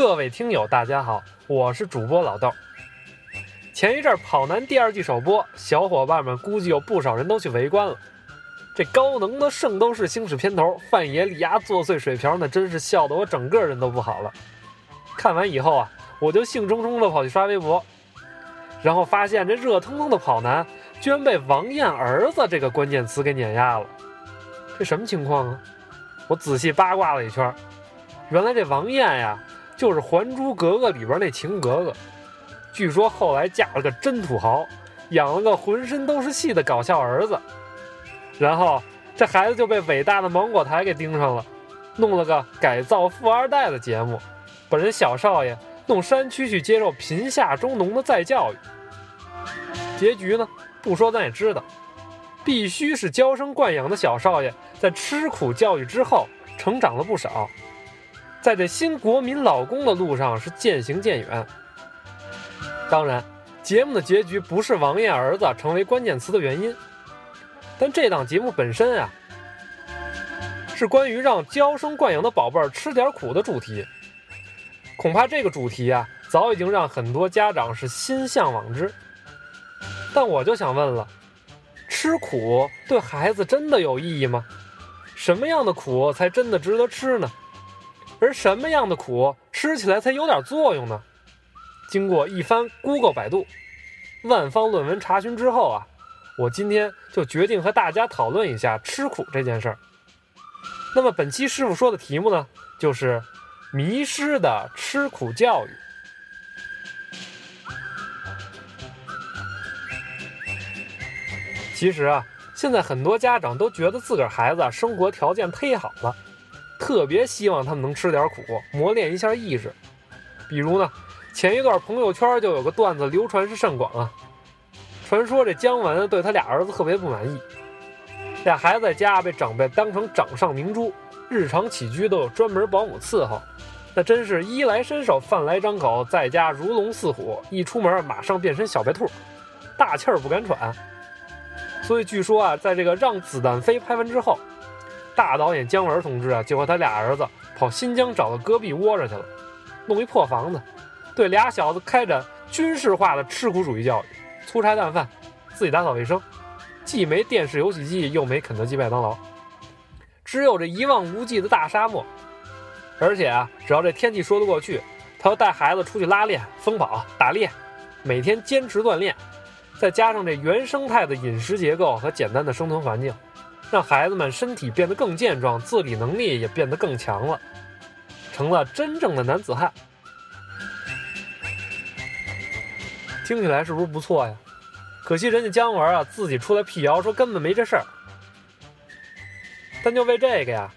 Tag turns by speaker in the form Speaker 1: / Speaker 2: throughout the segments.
Speaker 1: 各位听友，大家好，我是主播老豆。前一阵《跑男》第二季首播，小伙伴们估计有不少人都去围观了。这高能的《圣斗士星矢》片头，范爷李涯作祟水瓢，那真是笑得我整个人都不好了。看完以后啊，我就兴冲冲地跑去刷微博，然后发现这热腾腾的《跑男》居然被“王艳儿子”这个关键词给碾压了。这什么情况啊？我仔细八卦了一圈，原来这王艳呀。就是《还珠格格》里边那晴格格，据说后来嫁了个真土豪，养了个浑身都是戏的搞笑儿子，然后这孩子就被伟大的芒果台给盯上了，弄了个改造富二代的节目，把人小少爷弄山区去接受贫下中农的再教育。结局呢，不说咱也知道，必须是娇生惯养的小少爷在吃苦教育之后成长了不少。在这新国民老公的路上是渐行渐远。当然，节目的结局不是王艳儿子成为关键词的原因，但这档节目本身啊，是关于让娇生惯养的宝贝儿吃点苦的主题。恐怕这个主题啊，早已经让很多家长是心向往之。但我就想问了，吃苦对孩子真的有意义吗？什么样的苦才真的值得吃呢？而什么样的苦吃起来才有点作用呢？经过一番 Google 百度、万方论文查询之后啊，我今天就决定和大家讨论一下吃苦这件事儿。那么本期师傅说的题目呢，就是迷失的吃苦教育。其实啊，现在很多家长都觉得自个儿孩子生活条件忒好了。特别希望他们能吃点苦，磨练一下意志。比如呢，前一段朋友圈就有个段子流传是甚广啊。传说这姜文对他俩儿子特别不满意，俩孩子在家被长辈当成掌上明珠，日常起居都有专门保姆伺候，那真是衣来伸手，饭来张口，在家如龙似虎，一出门马上变身小白兔，大气儿不敢喘。所以据说啊，在这个《让子弹飞》拍完之后。大导演姜文同志啊，就和他俩儿子跑新疆找个戈壁窝着去了，弄一破房子，对俩小子开展军事化的吃苦主义教育，粗茶淡饭，自己打扫卫生，既没电视游戏机，又没肯德基麦当劳，只有这一望无际的大沙漠。而且啊，只要这天气说得过去，他要带孩子出去拉练、疯跑、打猎，每天坚持锻炼，再加上这原生态的饮食结构和简单的生存环境。让孩子们身体变得更健壮，自理能力也变得更强了，成了真正的男子汉。听起来是不是不错呀？可惜人家姜文啊自己出来辟谣说根本没这事儿。但就为这个呀，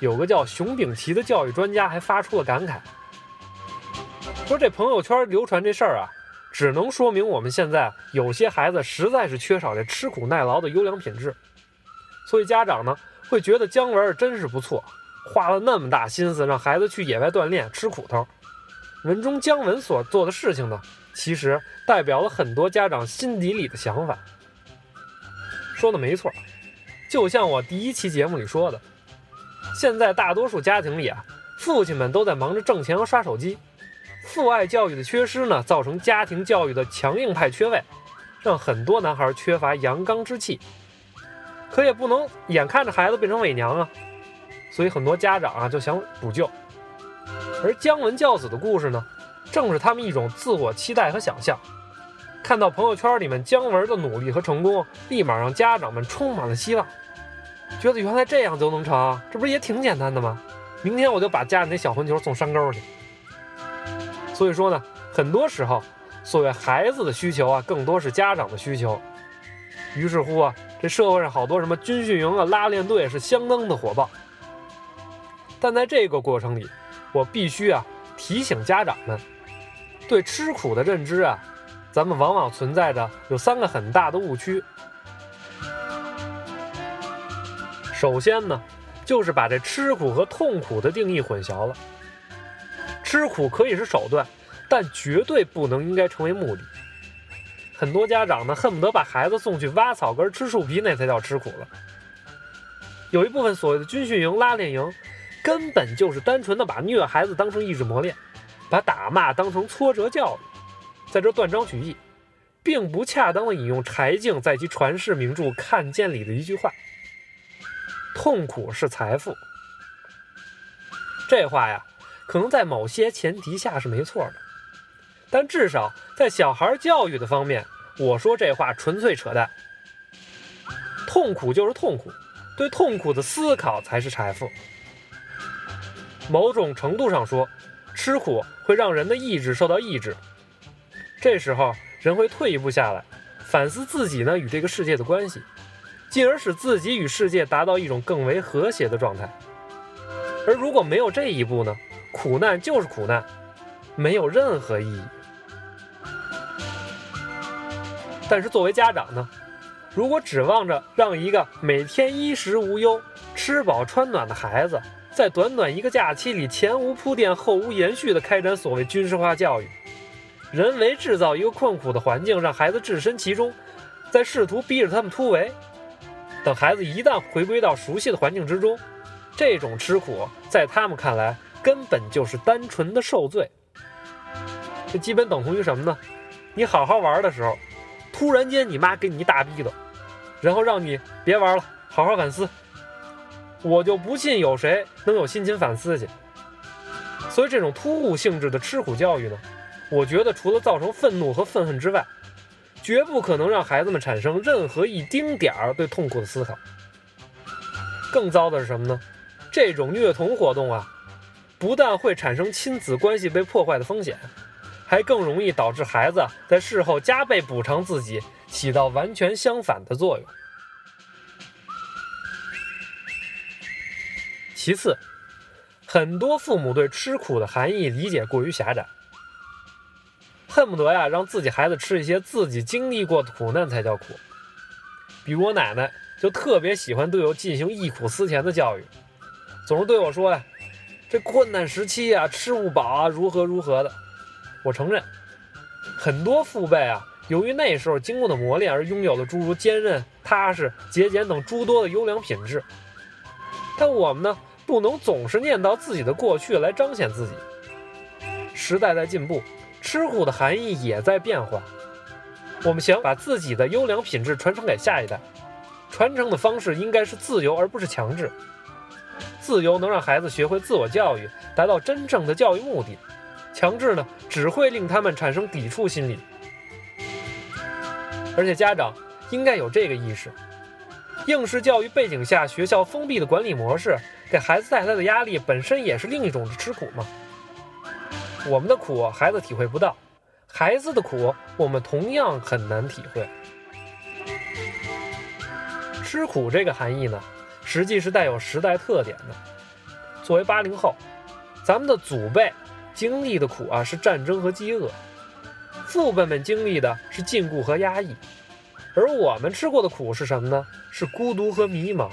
Speaker 1: 有个叫熊丙奇的教育专家还发出了感慨，说这朋友圈流传这事儿啊，只能说明我们现在有些孩子实在是缺少这吃苦耐劳的优良品质。所以家长呢会觉得姜文真是不错，花了那么大心思让孩子去野外锻炼吃苦头。文中姜文所做的事情呢，其实代表了很多家长心底里的想法。说的没错，就像我第一期节目里说的，现在大多数家庭里啊，父亲们都在忙着挣钱和刷手机，父爱教育的缺失呢，造成家庭教育的强硬派缺位，让很多男孩缺乏阳刚之气。可也不能眼看着孩子变成伪娘啊，所以很多家长啊就想补救。而姜文教子的故事呢，正是他们一种自我期待和想象。看到朋友圈里面姜文的努力和成功，立马让家长们充满了希望，觉得原来这样就能成，这不是也挺简单的吗？明天我就把家里那小混球送山沟去。所以说呢，很多时候，所谓孩子的需求啊，更多是家长的需求。于是乎啊。这社会上好多什么军训营啊、拉练队是相当的火爆，但在这个过程里，我必须啊提醒家长们，对吃苦的认知啊，咱们往往存在着有三个很大的误区。首先呢，就是把这吃苦和痛苦的定义混淆了。吃苦可以是手段，但绝对不能应该成为目的。很多家长呢，恨不得把孩子送去挖草根、吃树皮，那才叫吃苦了。有一部分所谓的军训营、拉练营，根本就是单纯的把虐孩子当成意志磨练，把打骂当成挫折教育，在这断章取义，并不恰当的引用柴静在其传世名著《看见》里的一句话：“痛苦是财富。”这话呀，可能在某些前提下是没错的，但至少在小孩教育的方面，我说这话纯粹扯淡。痛苦就是痛苦，对痛苦的思考才是财富。某种程度上说，吃苦会让人的意志受到抑制，这时候人会退一步下来，反思自己呢与这个世界的关系，进而使自己与世界达到一种更为和谐的状态。而如果没有这一步呢，苦难就是苦难，没有任何意义。但是作为家长呢？如果指望着让一个每天衣食无忧、吃饱穿暖的孩子，在短短一个假期里前无铺垫后无延续地开展所谓军事化教育，人为制造一个困苦的环境，让孩子置身其中，再试图逼着他们突围，等孩子一旦回归到熟悉的环境之中，这种吃苦在他们看来根本就是单纯的受罪。这基本等同于什么呢？你好好玩的时候，突然间你妈给你一大逼斗。然后让你别玩了，好好反思。我就不信有谁能有心情反思去。所以这种突兀性质的吃苦教育呢，我觉得除了造成愤怒和愤恨之外，绝不可能让孩子们产生任何一丁点儿对痛苦的思考。更糟的是什么呢？这种虐童活动啊，不但会产生亲子关系被破坏的风险，还更容易导致孩子在事后加倍补偿自己。起到完全相反的作用。其次，很多父母对吃苦的含义理解过于狭窄，恨不得呀让自己孩子吃一些自己经历过的苦难才叫苦。比如我奶奶就特别喜欢对我进行忆苦思甜的教育，总是对我说呀：“这困难时期呀，吃不饱啊，如何如何的。”我承认，很多父辈啊。由于那时候经过的磨练而拥有了诸如坚韧、踏实、节俭等诸多的优良品质，但我们呢，不能总是念叨自己的过去来彰显自己。时代在进步，吃苦的含义也在变化。我们想把自己的优良品质传承给下一代，传承的方式应该是自由而不是强制。自由能让孩子学会自我教育，达到真正的教育目的；强制呢，只会令他们产生抵触心理。而且家长应该有这个意识：应试教育背景下，学校封闭的管理模式给孩子带来的压力，本身也是另一种吃苦嘛。我们的苦孩子体会不到，孩子的苦我们同样很难体会。吃苦这个含义呢，实际是带有时代特点的。作为八零后，咱们的祖辈经历的苦啊，是战争和饥饿。父辈们经历的是禁锢和压抑，而我们吃过的苦是什么呢？是孤独和迷茫。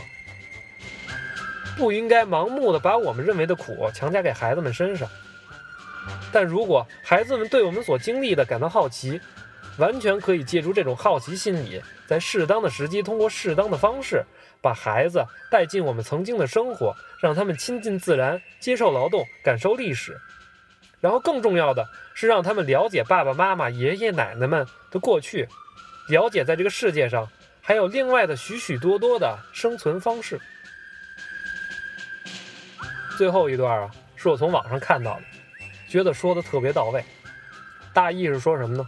Speaker 1: 不应该盲目的把我们认为的苦强加给孩子们身上。但如果孩子们对我们所经历的感到好奇，完全可以借助这种好奇心理，在适当的时机，通过适当的方式，把孩子带进我们曾经的生活，让他们亲近自然，接受劳动，感受历史。然后更重要的是让他们了解爸爸妈妈、爷爷奶奶们的过去，了解在这个世界上还有另外的许许多多的生存方式。最后一段啊，是我从网上看到的，觉得说的特别到位。大意是说什么呢？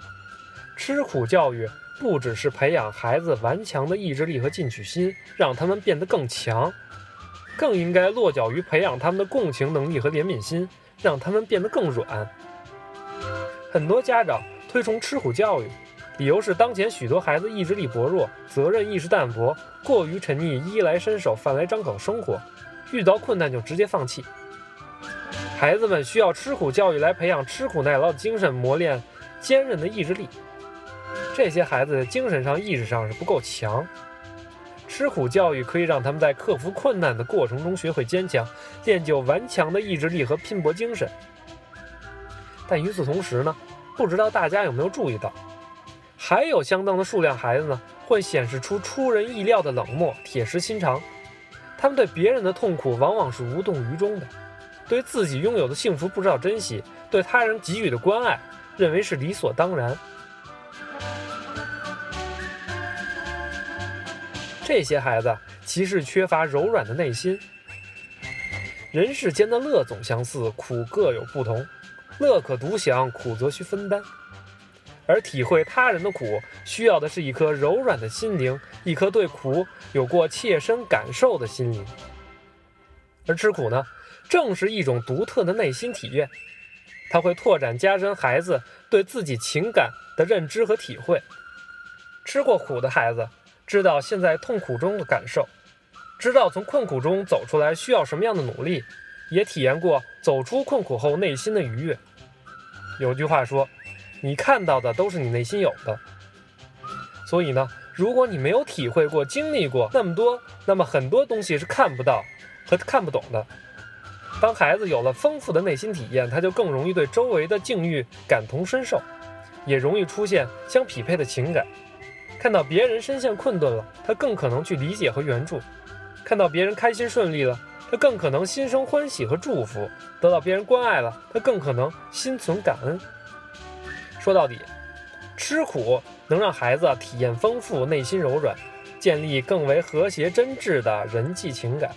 Speaker 1: 吃苦教育不只是培养孩子顽强的意志力和进取心，让他们变得更强，更应该落脚于培养他们的共情能力和怜悯心。让他们变得更软。很多家长推崇吃苦教育，理由是当前许多孩子意志力薄弱、责任意识淡薄、过于沉溺衣来伸手、饭来张口生活，遇到困难就直接放弃。孩子们需要吃苦教育来培养吃苦耐劳的精神，磨练坚韧的意志力。这些孩子精神上、意识上是不够强。吃苦教育可以让他们在克服困难的过程中学会坚强，练就顽强的意志力和拼搏精神。但与此同时呢，不知道大家有没有注意到，还有相当的数量孩子呢，会显示出出人意料的冷漠、铁石心肠。他们对别人的痛苦往往是无动于衷的，对自己拥有的幸福不知道珍惜，对他人给予的关爱认为是理所当然。这些孩子其实缺乏柔软的内心。人世间的乐总相似，苦各有不同。乐可独享，苦则需分担。而体会他人的苦，需要的是一颗柔软的心灵，一颗对苦有过切身感受的心灵。而吃苦呢，正是一种独特的内心体验，它会拓展加深孩子对自己情感的认知和体会。吃过苦的孩子，知道现在痛苦中的感受，知道从困苦中走出来需要什么样的努力，也体验过走出困苦后内心的愉悦。有句话说。你看到的都是你内心有的，所以呢，如果你没有体会过、经历过那么多，那么很多东西是看不到和看不懂的。当孩子有了丰富的内心体验，他就更容易对周围的境遇感同身受，也容易出现相匹配的情感。看到别人深陷困顿了，他更可能去理解和援助；看到别人开心顺利了，他更可能心生欢喜和祝福；得到别人关爱了，他更可能心存感恩。说到底，吃苦能让孩子体验丰富、内心柔软，建立更为和谐真挚的人际情感。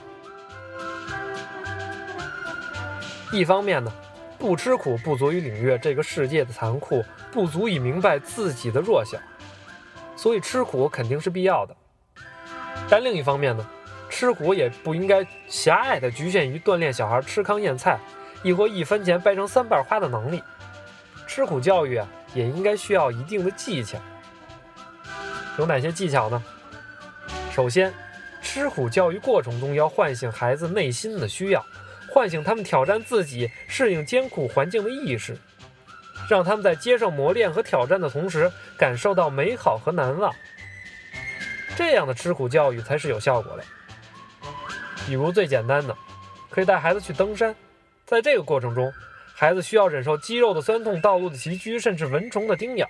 Speaker 1: 一方面呢，不吃苦不足以领略这个世界的残酷，不足以明白自己的弱小，所以吃苦肯定是必要的。但另一方面呢，吃苦也不应该狭隘地局限于锻炼小孩吃糠咽菜，亦或一分钱掰成三瓣花的能力。吃苦教育啊，也应该需要一定的技巧。有哪些技巧呢？首先，吃苦教育过程中要唤醒孩子内心的需要，唤醒他们挑战自己、适应艰苦环境的意识，让他们在接受磨练和挑战的同时，感受到美好和难忘。这样的吃苦教育才是有效果的。比如最简单的，可以带孩子去登山，在这个过程中。孩子需要忍受肌肉的酸痛、道路的崎岖，甚至蚊虫的叮咬，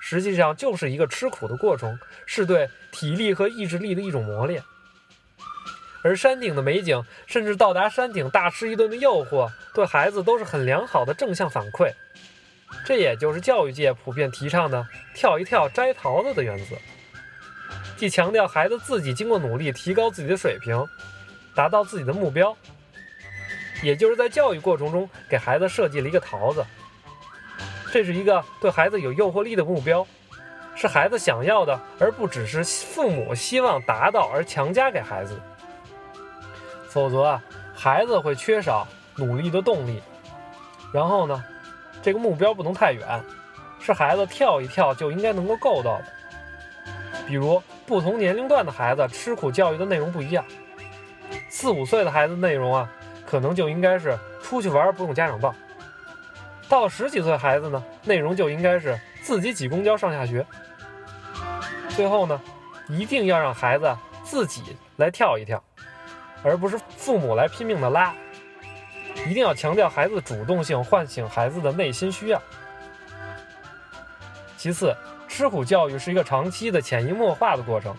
Speaker 1: 实际上就是一个吃苦的过程，是对体力和意志力的一种磨练。而山顶的美景，甚至到达山顶大吃一顿的诱惑，对孩子都是很良好的正向反馈。这也就是教育界普遍提倡的“跳一跳摘桃子”的原则，既强调孩子自己经过努力提高自己的水平，达到自己的目标。也就是在教育过程中给孩子设计了一个桃子，这是一个对孩子有诱惑力的目标，是孩子想要的，而不只是父母希望达到而强加给孩子。否则啊，孩子会缺少努力的动力。然后呢，这个目标不能太远，是孩子跳一跳就应该能够够到的。比如不同年龄段的孩子吃苦教育的内容不一样，四五岁的孩子内容啊。可能就应该是出去玩不用家长抱。到了十几岁孩子呢，内容就应该是自己挤公交上下学。最后呢，一定要让孩子自己来跳一跳，而不是父母来拼命的拉。一定要强调孩子的主动性，唤醒孩子的内心需要。其次，吃苦教育是一个长期的潜移默化的过程。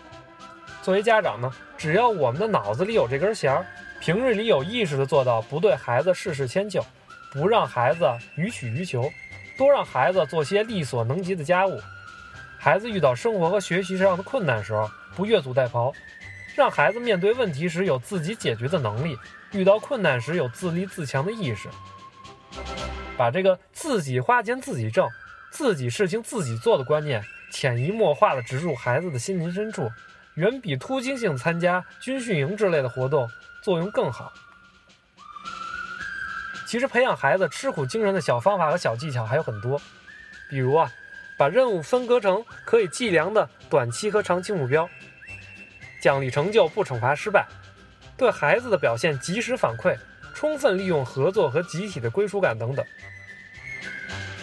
Speaker 1: 作为家长呢，只要我们的脑子里有这根弦儿。平日里有意识地做到不对孩子事事迁就，不让孩子予取予求，多让孩子做些力所能及的家务。孩子遇到生活和学习上的困难时候，不越俎代庖，让孩子面对问题时有自己解决的能力，遇到困难时有自立自强的意识。把这个自己花钱自己挣，自己事情自己做的观念，潜移默化地植入孩子的心灵深处，远比突击性参加军训营之类的活动。作用更好。其实培养孩子吃苦精神的小方法和小技巧还有很多，比如啊，把任务分割成可以计量的短期和长期目标，奖励成就不惩罚失败，对孩子的表现及时反馈，充分利用合作和集体的归属感等等。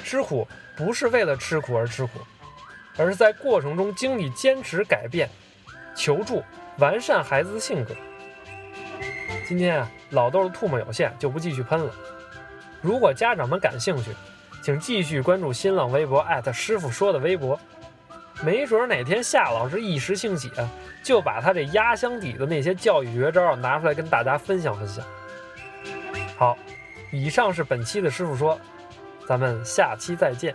Speaker 1: 吃苦不是为了吃苦而吃苦，而是在过程中经历坚持、改变、求助、完善孩子的性格。今天啊，老豆的唾沫有限，就不继续喷了。如果家长们感兴趣，请继续关注新浪微博师傅说的微博，没准哪天夏老师一时兴起，就把他这压箱底的那些教育绝招拿出来跟大家分享分享。好，以上是本期的师傅说，咱们下期再见。